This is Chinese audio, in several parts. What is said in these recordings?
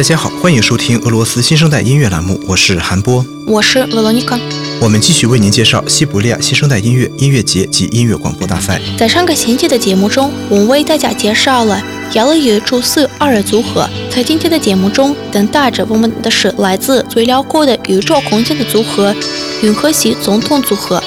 大家好，欢迎收听俄罗斯新生代音乐栏目，我是韩波，我是罗罗尼卡。我们继续为您介绍西伯利亚新生代音乐音乐节及音乐广播大赛。在上个星期的节目中，我们为大家介绍了亚勒与宙斯二人组合。在今天的节目中，等待着我们的是来自最辽阔的宇宙空间的组合——银河系总统组合。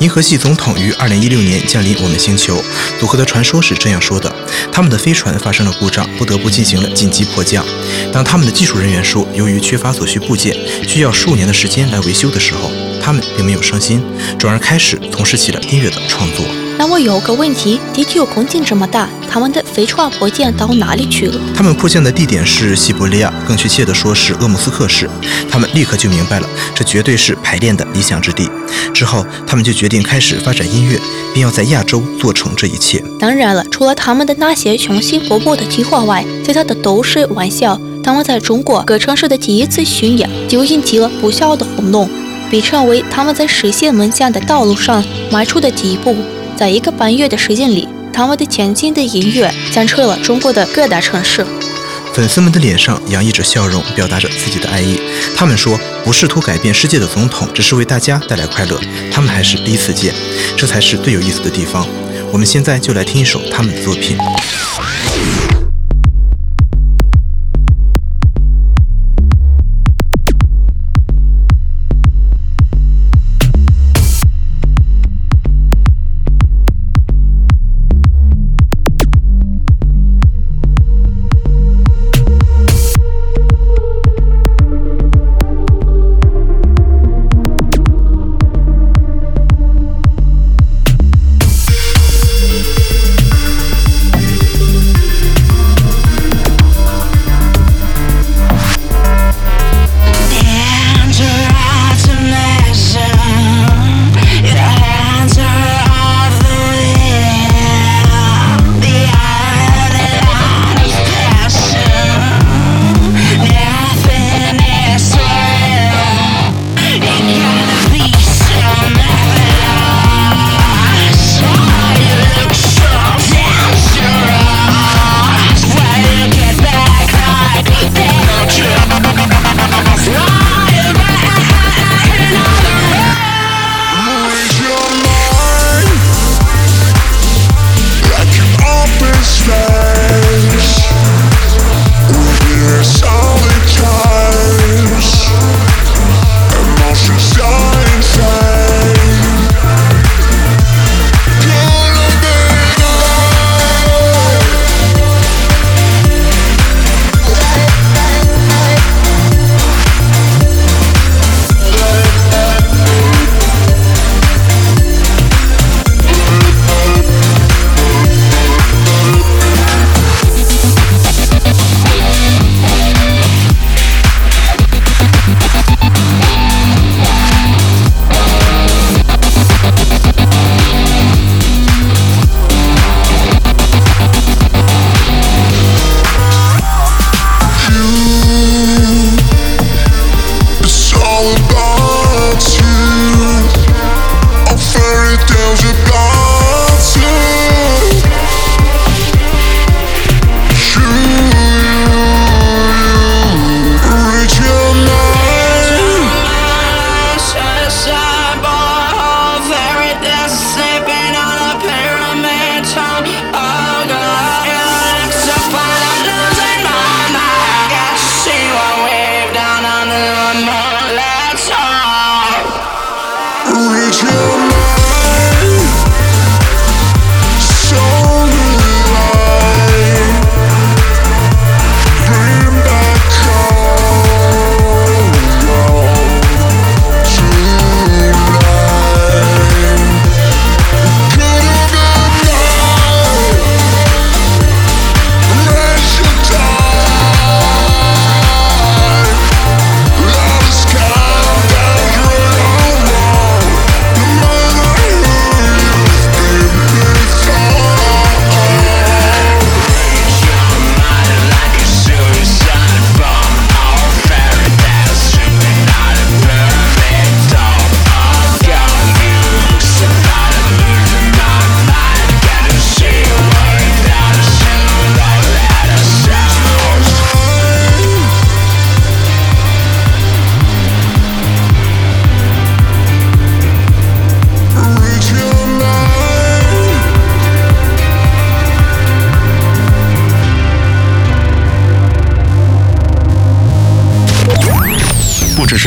银河系总统于二零一六年降临我们星球。组合的传说是这样说的：他们的飞船发生了故障，不得不进行了紧急迫降。当他们的技术人员说，由于缺乏所需部件，需要数年的时间来维修的时候，他们并没有伤心，转而开始从事起了音乐的创作。那我有个问题：地球空间这么大，他们的飞船迫降到哪里去了？他们迫降的地点是西伯利亚，更确切的说是鄂木斯克市。他们立刻就明白了，这绝对是排练的理想之地。之后，他们就决定开始发展音乐，并要在亚洲做成这一切。当然了，除了他们的那些雄心勃勃的计划外，其他的都是玩笑。他们在中国各城市的第一次巡演就引起了不小的轰动，被称为他们在实现梦想的道路上迈出的第一步。在一个半月的时间里，他们的前进的音乐响彻了中国的各大城市。粉丝们的脸上洋溢着笑容，表达着自己的爱意。他们说：“不试图改变世界的总统，只是为大家带来快乐。”他们还是第一次见，这才是最有意思的地方。我们现在就来听一首他们的作品。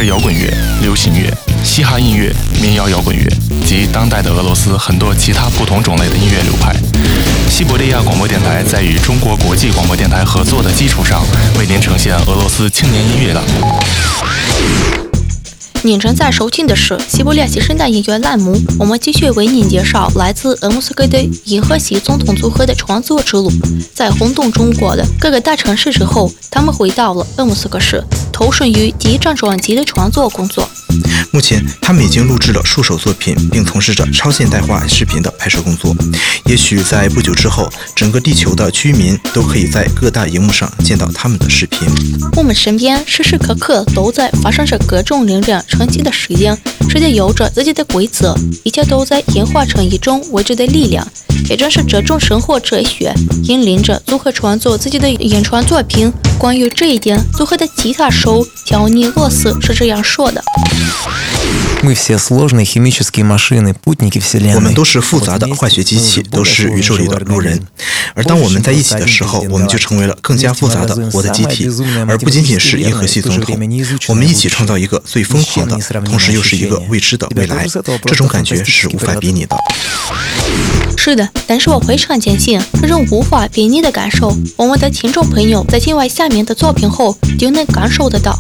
摇滚乐、流行乐、嘻哈音乐、民谣摇滚乐及当代的俄罗斯很多其他不同种类的音乐流派。西伯利亚广播电台在与中国国际广播电台合作的基础上，为您呈现俄罗斯青年音乐的。您正在收听的是西伯利亚新生代音乐栏目，我们继续为您介绍来自俄莫斯科的银河系总统组合的创作之路。在轰动中国的各个大城市之后，他们回到了俄莫斯科市，投身于第一张专辑的创作工作。目前，他们已经录制了数首作品，并从事着超现代化视频的拍摄工作。也许在不久之后，整个地球的居民都可以在各大荧幕上见到他们的视频。我们身边时时刻刻都在发生着各种令人称奇的事情，世界有着自己的规则，一切都在演化成一种未知的力量。也正是这种生活哲学，引领着组合创作自己的原创作品。关于这一点，组合的吉他手乔尼罗斯是这样说的。我们都是复杂的化学机器，都是宇宙里的路人。而当我们在一起的时候，我们就成为了更加复杂的活的机体，而不仅仅是银河系总统。我们一起创造一个最疯狂的，同时又是一个未知的未来。这种感觉是无法比拟的。是的，但是我非常坚信这种无法比拟的感受，我们的听众朋友在听完下面的作品后就能感受得到。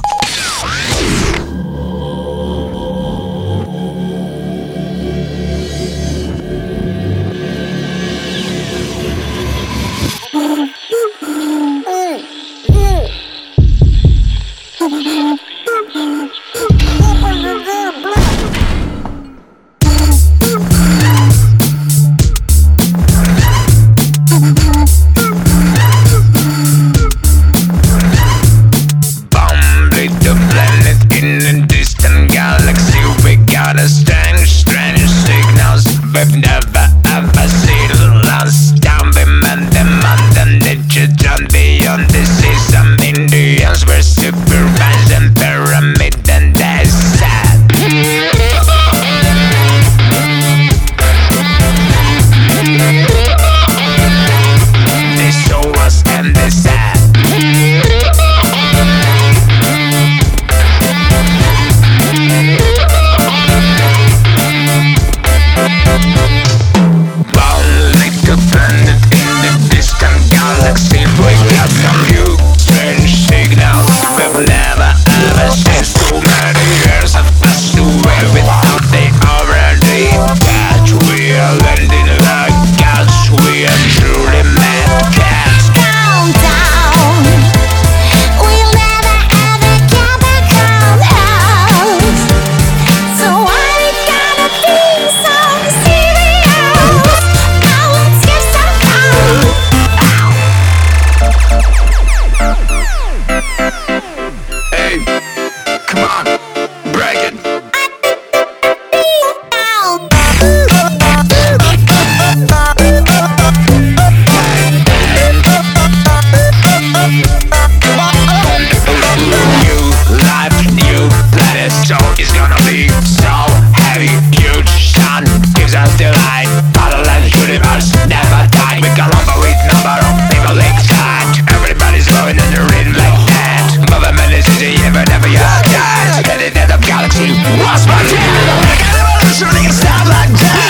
I can't, I can't stop like that.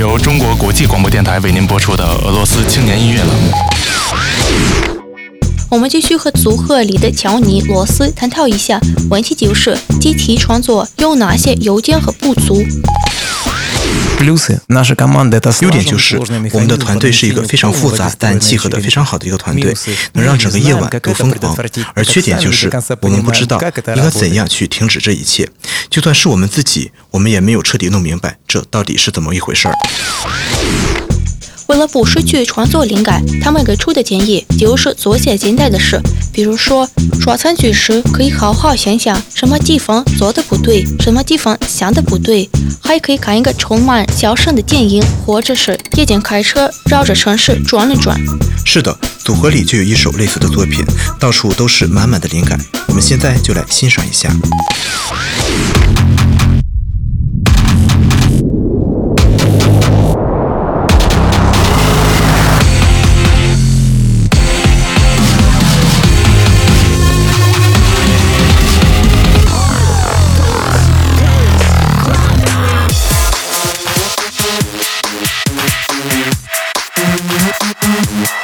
由中国国际广播电台为您播出的俄罗斯青年音乐栏目。我们继续和组合里的乔尼·罗斯探讨一下问题，就是集体创作有哪些优点和不足。优点就是我们的团队是一个非常复杂但契合的非常好的一个团队，能让整个夜晚都疯狂。而缺点就是我们不知道应该怎样去停止这一切，就算是我们自己，我们也没有彻底弄明白这到底是怎么一回事儿。为了不失去创作灵感，他们给出的建议就是做些简单的事，比如说刷餐具时可以好好想想什么地方做的不对，什么地方想的不对，还可以看一个充满笑声的电影，或者是夜间开车绕着城市转了转。是的，组合里就有一首类似的作品，到处都是满满的灵感。我们现在就来欣赏一下。这里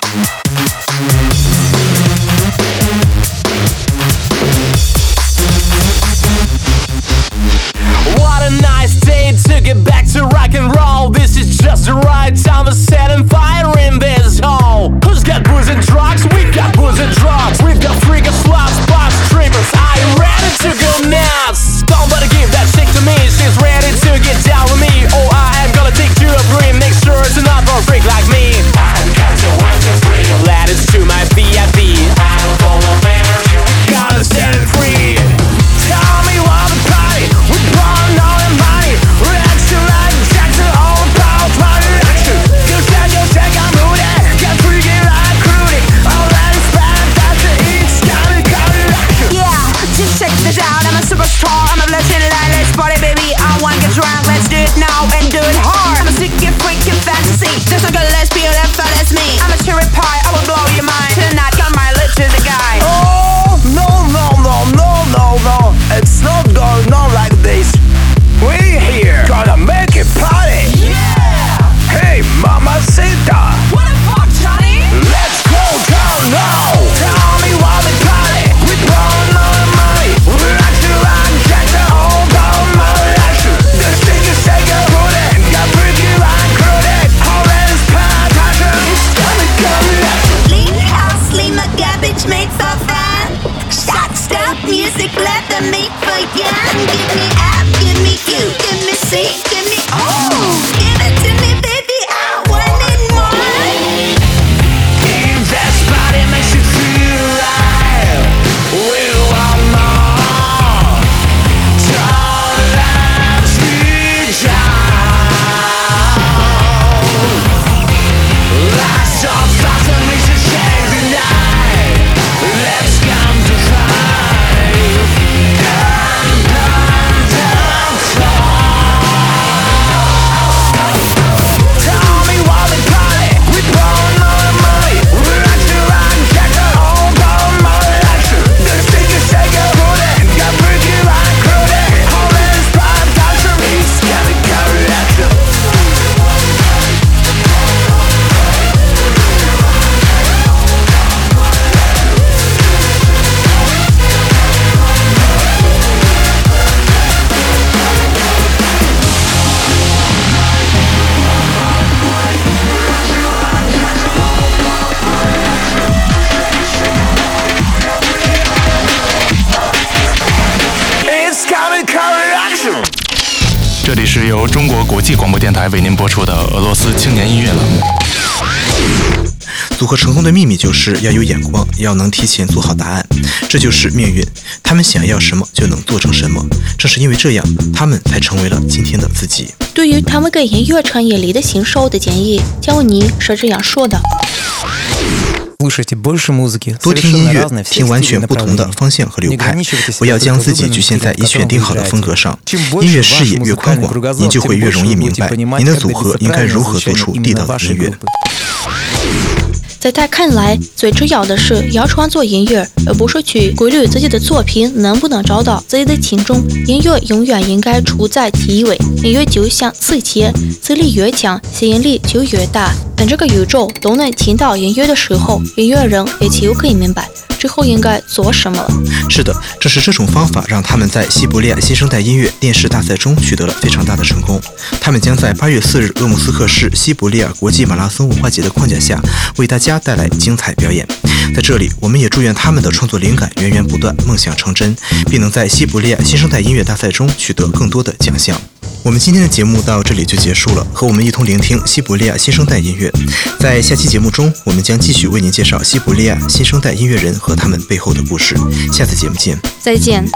是由中国国际广播电台为您播出的俄罗斯青年音乐栏目。组合成功的秘密就是要有眼光，要能提前做好答案，这就是命运。他们想要什么就能做成什么，正是因为这样，他们才成为了今天的自己。对于他们给音乐产业里的新手的建议，焦尼是这样说的。多听音乐，听完全不同的方向和流派，不要将自己局限在已选定好的风格上。音乐视野越宽广，您就会越容易明白您的组合应该如何做出地道的音乐。在他看来，最重要的是要创作音乐，而不是去顾虑自己的作品能不能找到自己的听众。音乐永远应该处在第一位。音乐就像磁铁，磁力越强，吸引力就越大。当这个宇宙都能听到音乐的时候，音乐人也就可以明白。之后应该做什么了？是的，正是这种方法让他们在西伯利亚新生代音乐电视大赛中取得了非常大的成功。他们将在八月四日鄂木斯克市西伯利亚国际马拉松文化节的框架下，为大家带来精彩表演。在这里，我们也祝愿他们的创作灵感源源不断，梦想成真，并能在西伯利亚新生代音乐大赛中取得更多的奖项。我们今天的节目到这里就结束了，和我们一同聆听西伯利亚新生代音乐。在下期节目中，我们将继续为您介绍西伯利亚新生代音乐人和他们背后的故事。下次节目见，再见。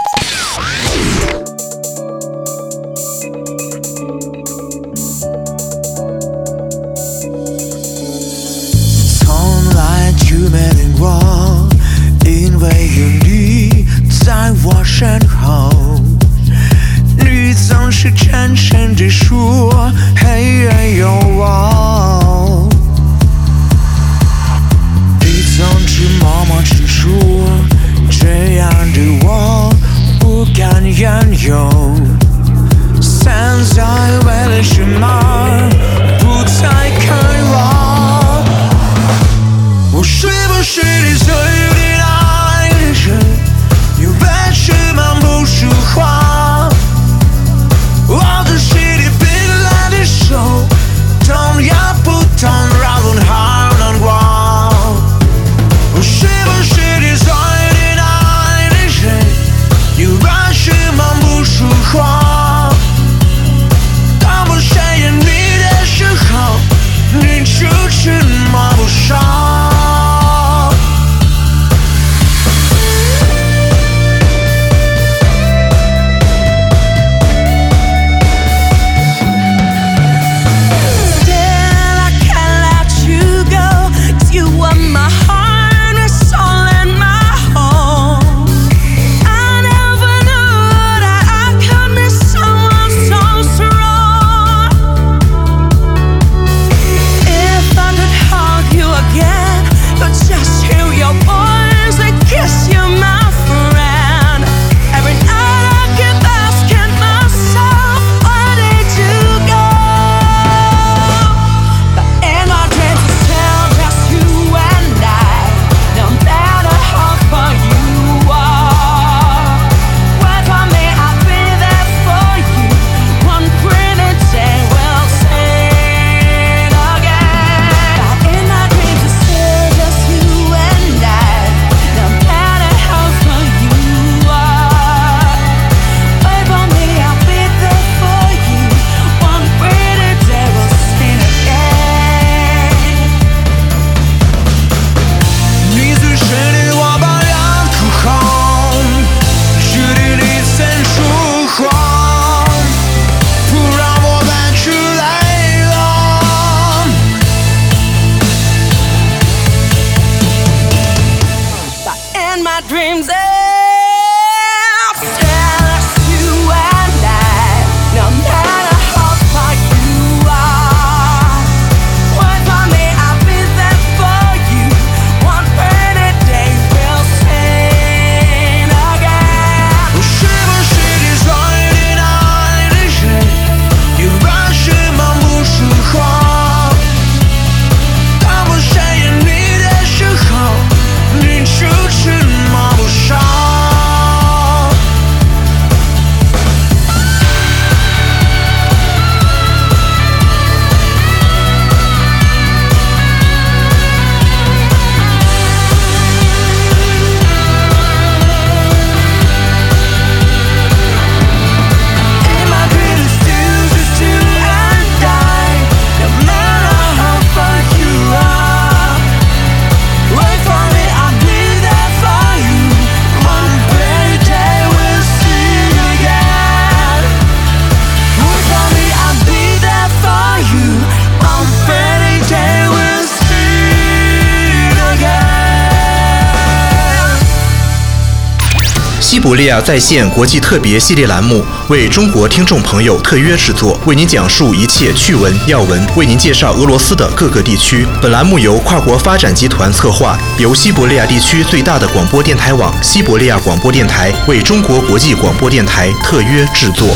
西伯利亚在线国际特别系列栏目为中国听众朋友特约制作，为您讲述一切趣闻要闻，为您介绍俄罗斯的各个地区。本栏目由跨国发展集团策划，由西伯利亚地区最大的广播电台网——西伯利亚广播电台为中国国际广播电台特约制作。